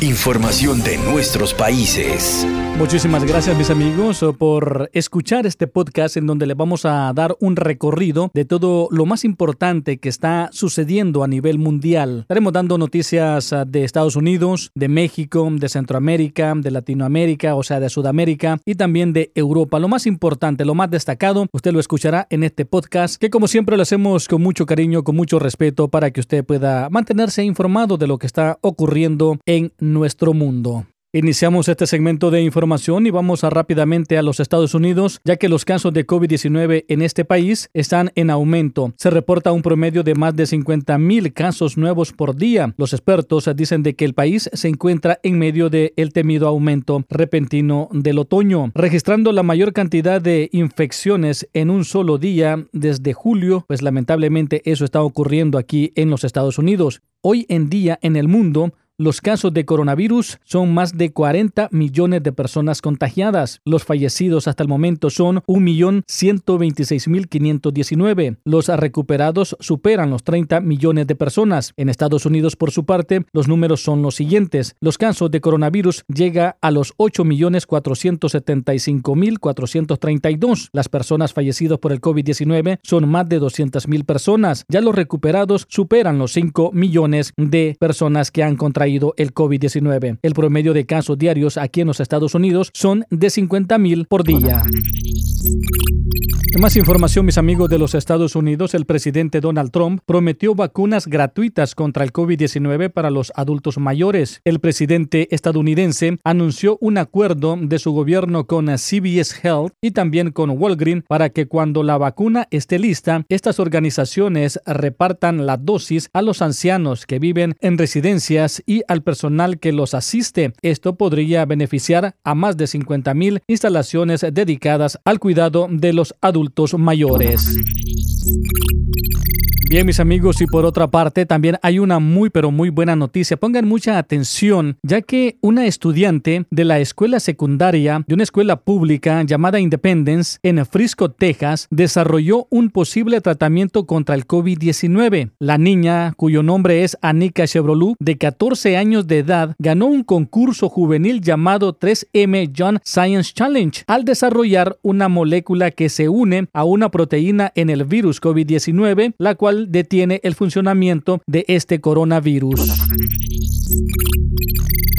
Información de nuestros países. Muchísimas gracias mis amigos por escuchar este podcast en donde le vamos a dar un recorrido de todo lo más importante que está sucediendo a nivel mundial. Estaremos dando noticias de Estados Unidos, de México, de Centroamérica, de Latinoamérica, o sea, de Sudamérica y también de Europa. Lo más importante, lo más destacado, usted lo escuchará en este podcast que como siempre lo hacemos con mucho cariño, con mucho respeto para que usted pueda mantenerse informado de lo que está ocurriendo en nuestro mundo. Iniciamos este segmento de información y vamos rápidamente a los Estados Unidos, ya que los casos de COVID-19 en este país están en aumento. Se reporta un promedio de más de 50 mil casos nuevos por día. Los expertos dicen de que el país se encuentra en medio del el temido aumento repentino del otoño, registrando la mayor cantidad de infecciones en un solo día desde julio, pues lamentablemente eso está ocurriendo aquí en los Estados Unidos. Hoy en día en el mundo, los casos de coronavirus son más de 40 millones de personas contagiadas. Los fallecidos hasta el momento son 1.126.519. Los recuperados superan los 30 millones de personas. En Estados Unidos, por su parte, los números son los siguientes. Los casos de coronavirus llega a los 8.475.432. Las personas fallecidas por el COVID-19 son más de 200.000 personas. Ya los recuperados superan los 5 millones de personas que han contraído el COVID-19. El promedio de casos diarios aquí en los Estados Unidos son de 50.000 por día. Más información, mis amigos de los Estados Unidos. El presidente Donald Trump prometió vacunas gratuitas contra el COVID-19 para los adultos mayores. El presidente estadounidense anunció un acuerdo de su gobierno con CBS Health y también con Walgreens para que cuando la vacuna esté lista, estas organizaciones repartan la dosis a los ancianos que viven en residencias y al personal que los asiste. Esto podría beneficiar a más de 50 mil instalaciones dedicadas al cuidado de los adultos mayores. Bien, mis amigos, y por otra parte, también hay una muy, pero muy buena noticia. Pongan mucha atención, ya que una estudiante de la escuela secundaria de una escuela pública llamada Independence en Frisco, Texas, desarrolló un posible tratamiento contra el COVID-19. La niña, cuyo nombre es Anika Chevrolet, de 14 años de edad, ganó un concurso juvenil llamado 3M John Science Challenge al desarrollar una molécula que se une a una proteína en el virus COVID-19, la cual detiene el funcionamiento de este coronavirus.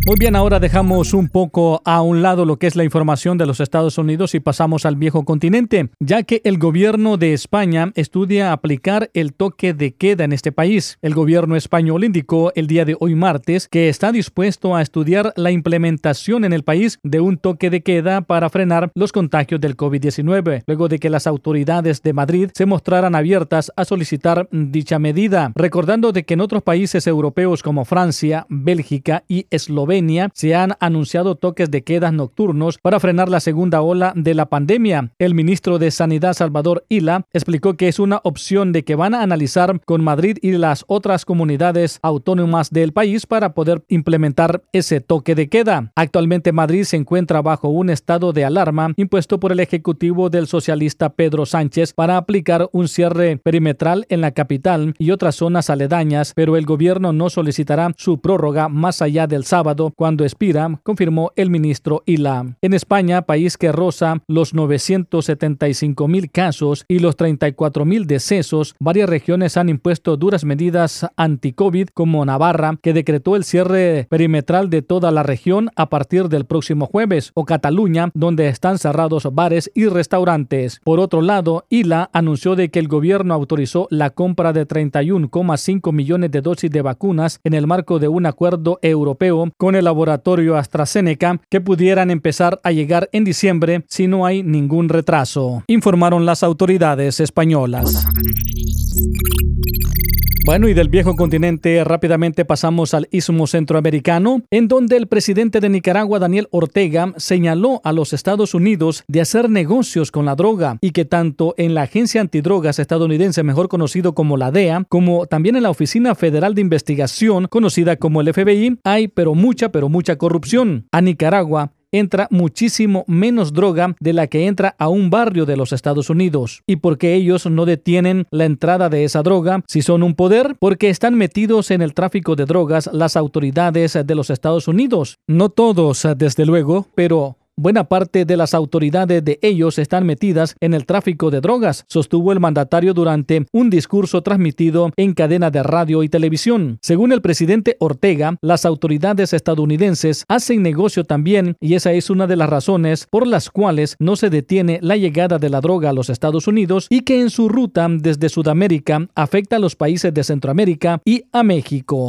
Muy bien, ahora dejamos un poco a un lado lo que es la información de los Estados Unidos y pasamos al viejo continente, ya que el gobierno de España estudia aplicar el toque de queda en este país. El gobierno español indicó el día de hoy martes que está dispuesto a estudiar la implementación en el país de un toque de queda para frenar los contagios del COVID-19, luego de que las autoridades de Madrid se mostraran abiertas a solicitar dicha medida, recordando de que en otros países europeos como Francia, Bélgica y Eslovenia se han anunciado toques de quedas nocturnos para frenar la segunda ola de la pandemia. El ministro de Sanidad Salvador Ila explicó que es una opción de que van a analizar con Madrid y las otras comunidades autónomas del país para poder implementar ese toque de queda. Actualmente Madrid se encuentra bajo un estado de alarma impuesto por el ejecutivo del socialista Pedro Sánchez para aplicar un cierre perimetral en la capital y otras zonas aledañas, pero el gobierno no solicitará su prórroga más allá del sábado cuando expira, confirmó el ministro Ila. En España, país que roza los 975 mil casos y los 34 mil decesos, varias regiones han impuesto duras medidas anti-COVID, como Navarra, que decretó el cierre perimetral de toda la región a partir del próximo jueves, o Cataluña, donde están cerrados bares y restaurantes. Por otro lado, Ila anunció de que el gobierno autorizó la compra de 31,5 millones de dosis de vacunas en el marco de un acuerdo europeo con el laboratorio AstraZeneca que pudieran empezar a llegar en diciembre si no hay ningún retraso, informaron las autoridades españolas. Bueno, y del viejo continente rápidamente pasamos al istmo centroamericano, en donde el presidente de Nicaragua, Daniel Ortega, señaló a los Estados Unidos de hacer negocios con la droga y que tanto en la Agencia Antidrogas estadounidense, mejor conocido como la DEA, como también en la Oficina Federal de Investigación, conocida como el FBI, hay pero mucha, pero mucha corrupción. A Nicaragua entra muchísimo menos droga de la que entra a un barrio de los Estados Unidos. ¿Y por qué ellos no detienen la entrada de esa droga si son un poder? Porque están metidos en el tráfico de drogas las autoridades de los Estados Unidos. No todos, desde luego, pero Buena parte de las autoridades de ellos están metidas en el tráfico de drogas, sostuvo el mandatario durante un discurso transmitido en cadena de radio y televisión. Según el presidente Ortega, las autoridades estadounidenses hacen negocio también y esa es una de las razones por las cuales no se detiene la llegada de la droga a los Estados Unidos y que en su ruta desde Sudamérica afecta a los países de Centroamérica y a México.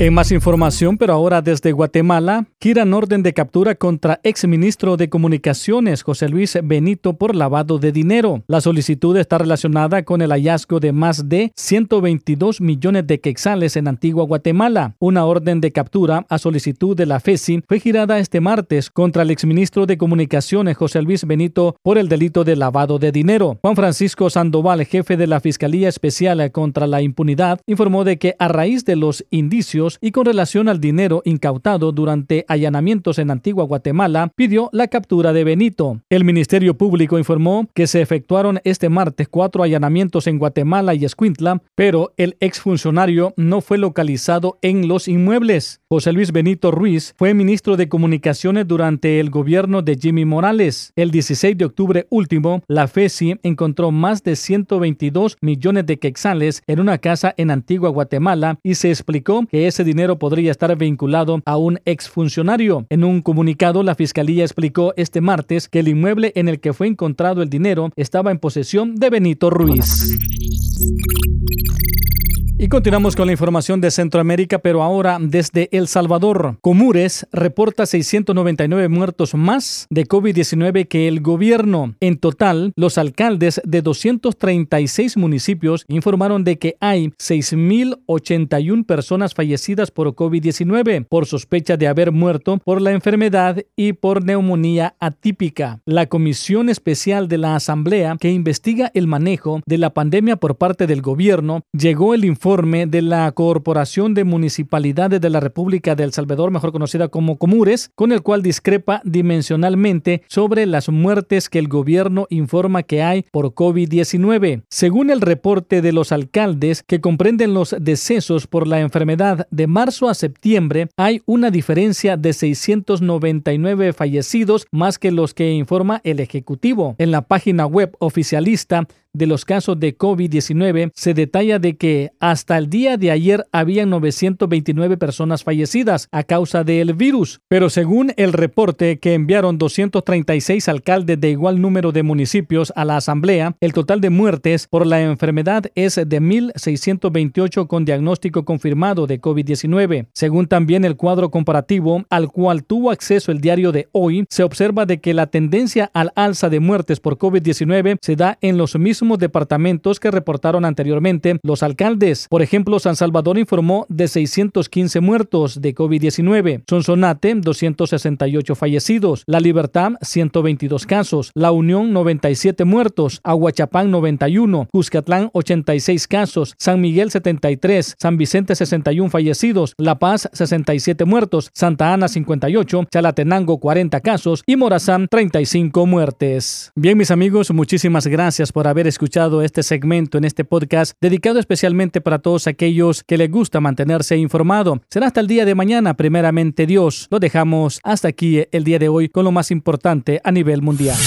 En más información, pero ahora desde Guatemala, giran orden de captura contra exministro de Comunicaciones José Luis Benito por lavado de dinero. La solicitud está relacionada con el hallazgo de más de 122 millones de quexales en Antigua Guatemala. Una orden de captura a solicitud de la FESI fue girada este martes contra el exministro de Comunicaciones José Luis Benito por el delito de lavado de dinero. Juan Francisco Sandoval, jefe de la Fiscalía Especial contra la Impunidad, informó de que a raíz de los indicios y con relación al dinero incautado durante allanamientos en Antigua Guatemala, pidió la captura de Benito. El Ministerio Público informó que se efectuaron este martes cuatro allanamientos en Guatemala y Escuintla, pero el exfuncionario no fue localizado en los inmuebles. José Luis Benito Ruiz fue ministro de Comunicaciones durante el gobierno de Jimmy Morales. El 16 de octubre último, la FESI encontró más de 122 millones de quexales en una casa en Antigua Guatemala y se explicó que es ese dinero podría estar vinculado a un exfuncionario. En un comunicado, la Fiscalía explicó este martes que el inmueble en el que fue encontrado el dinero estaba en posesión de Benito Ruiz. Y continuamos con la información de Centroamérica, pero ahora desde El Salvador. Comures reporta 699 muertos más de COVID-19 que el gobierno. En total, los alcaldes de 236 municipios informaron de que hay 6.081 personas fallecidas por COVID-19 por sospecha de haber muerto por la enfermedad y por neumonía atípica. La Comisión Especial de la Asamblea que investiga el manejo de la pandemia por parte del gobierno llegó el informe de la Corporación de Municipalidades de la República de El Salvador, mejor conocida como Comures, con el cual discrepa dimensionalmente sobre las muertes que el gobierno informa que hay por COVID-19. Según el reporte de los alcaldes que comprenden los decesos por la enfermedad de marzo a septiembre, hay una diferencia de 699 fallecidos más que los que informa el Ejecutivo. En la página web oficialista de los casos de COVID-19 se detalla de que hasta el día de ayer habían 929 personas fallecidas a causa del virus, pero según el reporte que enviaron 236 alcaldes de igual número de municipios a la asamblea, el total de muertes por la enfermedad es de 1.628 con diagnóstico confirmado de COVID-19. Según también el cuadro comparativo al cual tuvo acceso el diario de hoy, se observa de que la tendencia al alza de muertes por COVID-19 se da en los mismos departamentos que reportaron anteriormente los alcaldes. Por ejemplo, San Salvador informó de 615 muertos de COVID-19, Sonsonate 268 fallecidos, La Libertad 122 casos, La Unión 97 muertos, Aguachapán 91, Cuscatlán 86 casos, San Miguel 73, San Vicente 61 fallecidos, La Paz 67 muertos, Santa Ana 58, Chalatenango 40 casos y Morazán 35 muertes. Bien mis amigos, muchísimas gracias por haber escuchado este segmento en este podcast dedicado especialmente para todos aquellos que les gusta mantenerse informado. Será hasta el día de mañana, primeramente Dios. Lo dejamos hasta aquí el día de hoy con lo más importante a nivel mundial.